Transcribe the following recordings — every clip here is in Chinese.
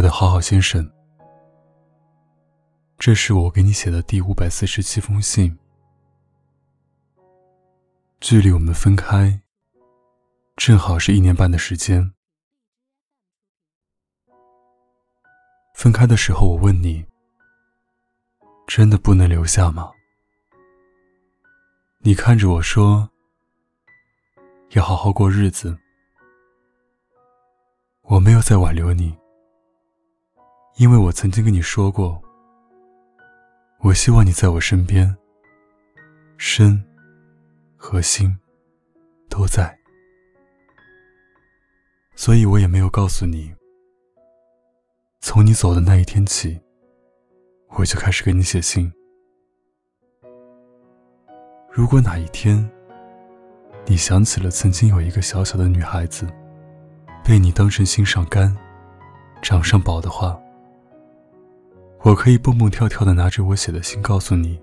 我的好好先生，这是我给你写的第五百四十七封信。距离我们分开，正好是一年半的时间。分开的时候，我问你：真的不能留下吗？你看着我说：要好好过日子。我没有再挽留你。因为我曾经跟你说过，我希望你在我身边，身和心都在，所以我也没有告诉你。从你走的那一天起，我就开始给你写信。如果哪一天，你想起了曾经有一个小小的女孩子，被你当成心上肝、掌上宝的话，我可以蹦蹦跳跳的拿着我写的信告诉你：“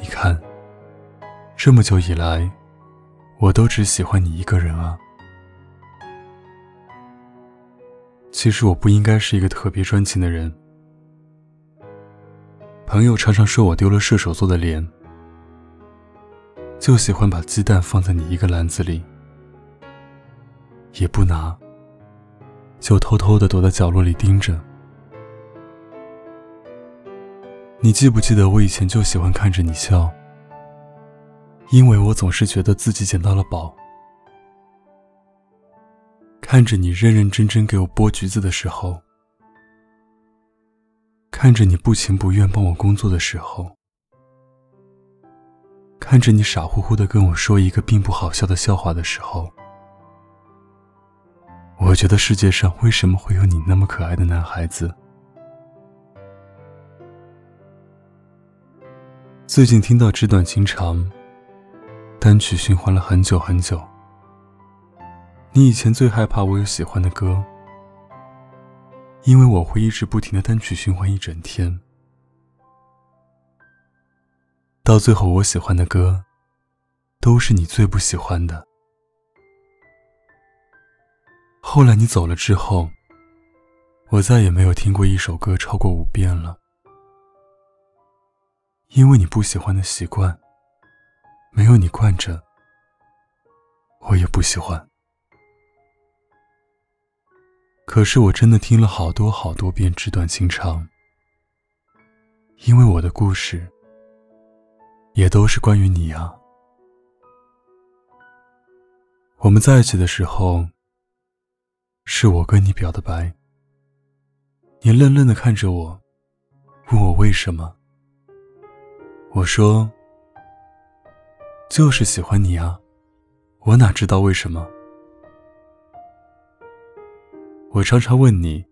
你看，这么久以来，我都只喜欢你一个人啊。其实我不应该是一个特别专情的人。朋友常常说我丢了射手座的脸，就喜欢把鸡蛋放在你一个篮子里，也不拿，就偷偷的躲在角落里盯着。”你记不记得我以前就喜欢看着你笑，因为我总是觉得自己捡到了宝。看着你认认真真给我剥橘子的时候，看着你不情不愿帮我工作的时候，看着你傻乎乎的跟我说一个并不好笑的笑话的时候，我觉得世界上为什么会有你那么可爱的男孩子？最近听到《纸短情长》，单曲循环了很久很久。你以前最害怕我有喜欢的歌，因为我会一直不停的单曲循环一整天。到最后，我喜欢的歌，都是你最不喜欢的。后来你走了之后，我再也没有听过一首歌超过五遍了。因为你不喜欢的习惯，没有你惯着，我也不喜欢。可是我真的听了好多好多遍《纸短情长》，因为我的故事也都是关于你啊。我们在一起的时候，是我跟你表的白，你愣愣的看着我，问我为什么。我说：“就是喜欢你啊，我哪知道为什么？我常常问你，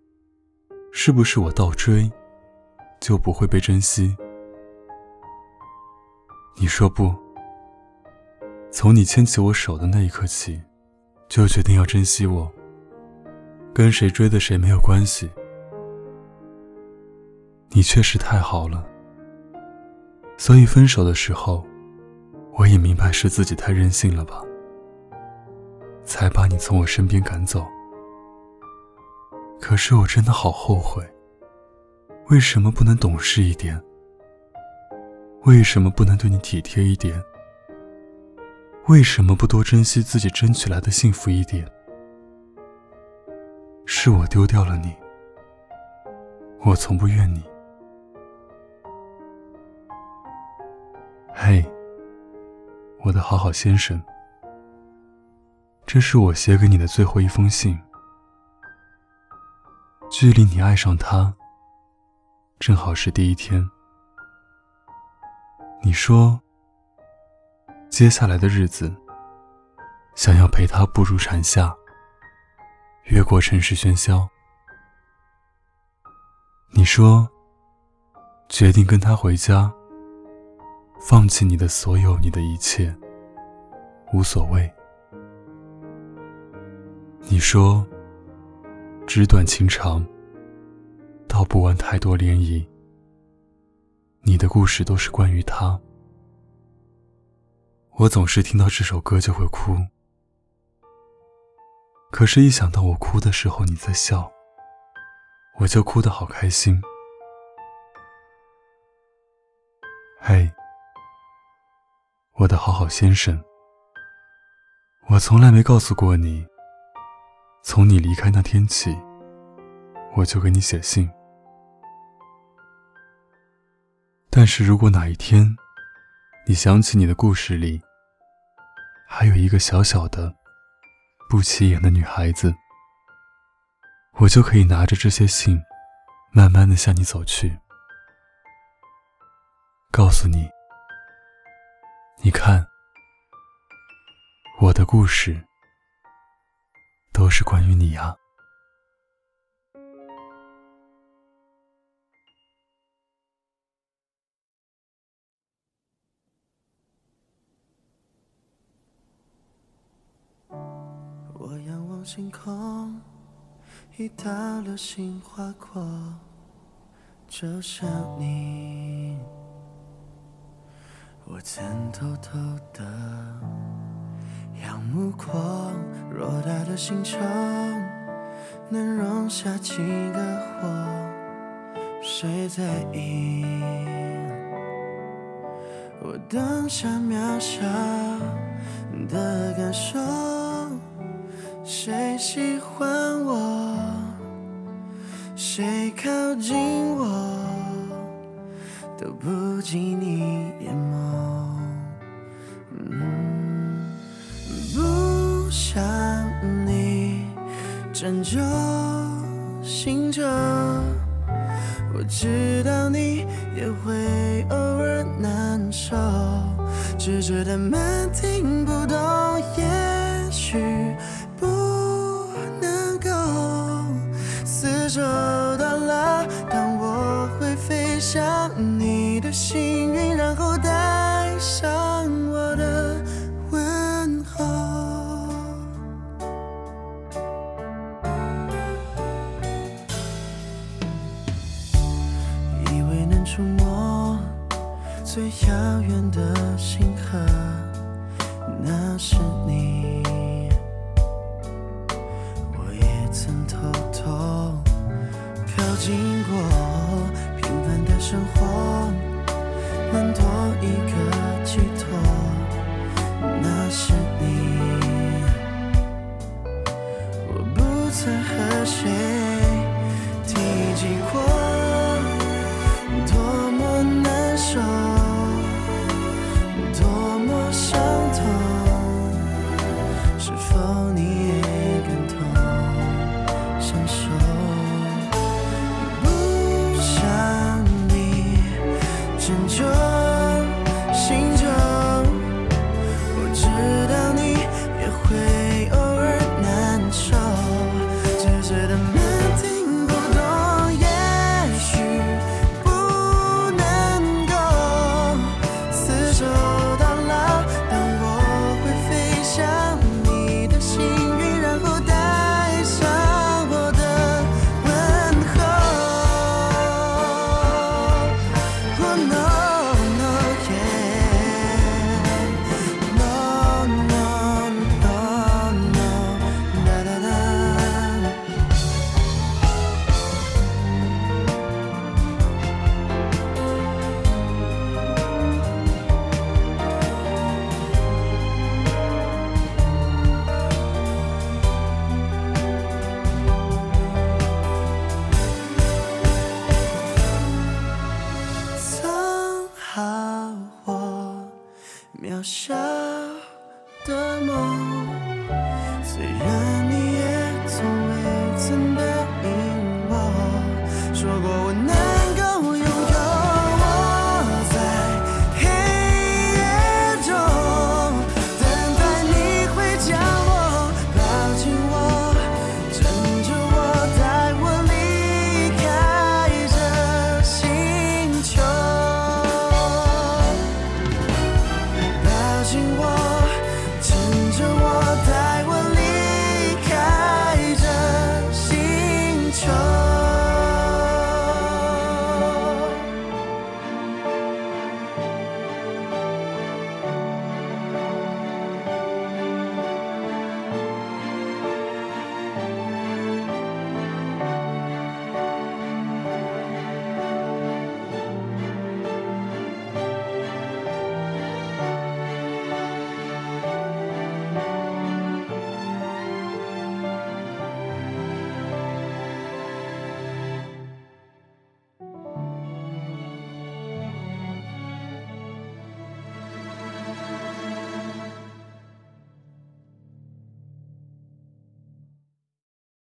是不是我倒追，就不会被珍惜？你说不。从你牵起我手的那一刻起，就决定要珍惜我。跟谁追的谁没有关系。你确实太好了。”所以分手的时候，我也明白是自己太任性了吧，才把你从我身边赶走。可是我真的好后悔，为什么不能懂事一点？为什么不能对你体贴一点？为什么不多珍惜自己争取来的幸福一点？是我丢掉了你，我从不怨你。嘿，我的好好先生，这是我写给你的最后一封信。距离你爱上他，正好是第一天。你说，接下来的日子，想要陪他步入蝉夏，越过城市喧嚣。你说，决定跟他回家。放弃你的所有，你的一切，无所谓。你说，纸短情长，道不完太多涟漪。你的故事都是关于他。我总是听到这首歌就会哭，可是，一想到我哭的时候你在笑，我就哭得好开心。嘿，我的好好先生，我从来没告诉过你，从你离开那天起，我就给你写信。但是如果哪一天，你想起你的故事里，还有一个小小的、不起眼的女孩子。我就可以拿着这些信，慢慢的向你走去，告诉你，你看，我的故事都是关于你呀。我仰望星空。一道流星划过，就像你。我曾偷偷的仰目过，偌大的星球能容下几个我？谁在意我当下渺小的感受？谁喜欢我？谁靠近我，都不及你眼。拯救星球，我知道你也会偶尔难受，只觉得蛮听不懂，也许。不能够，四周到老，当我会飞向最遥远的星河，那是你。我也曾偷偷。靠近过平凡的生活，能多一个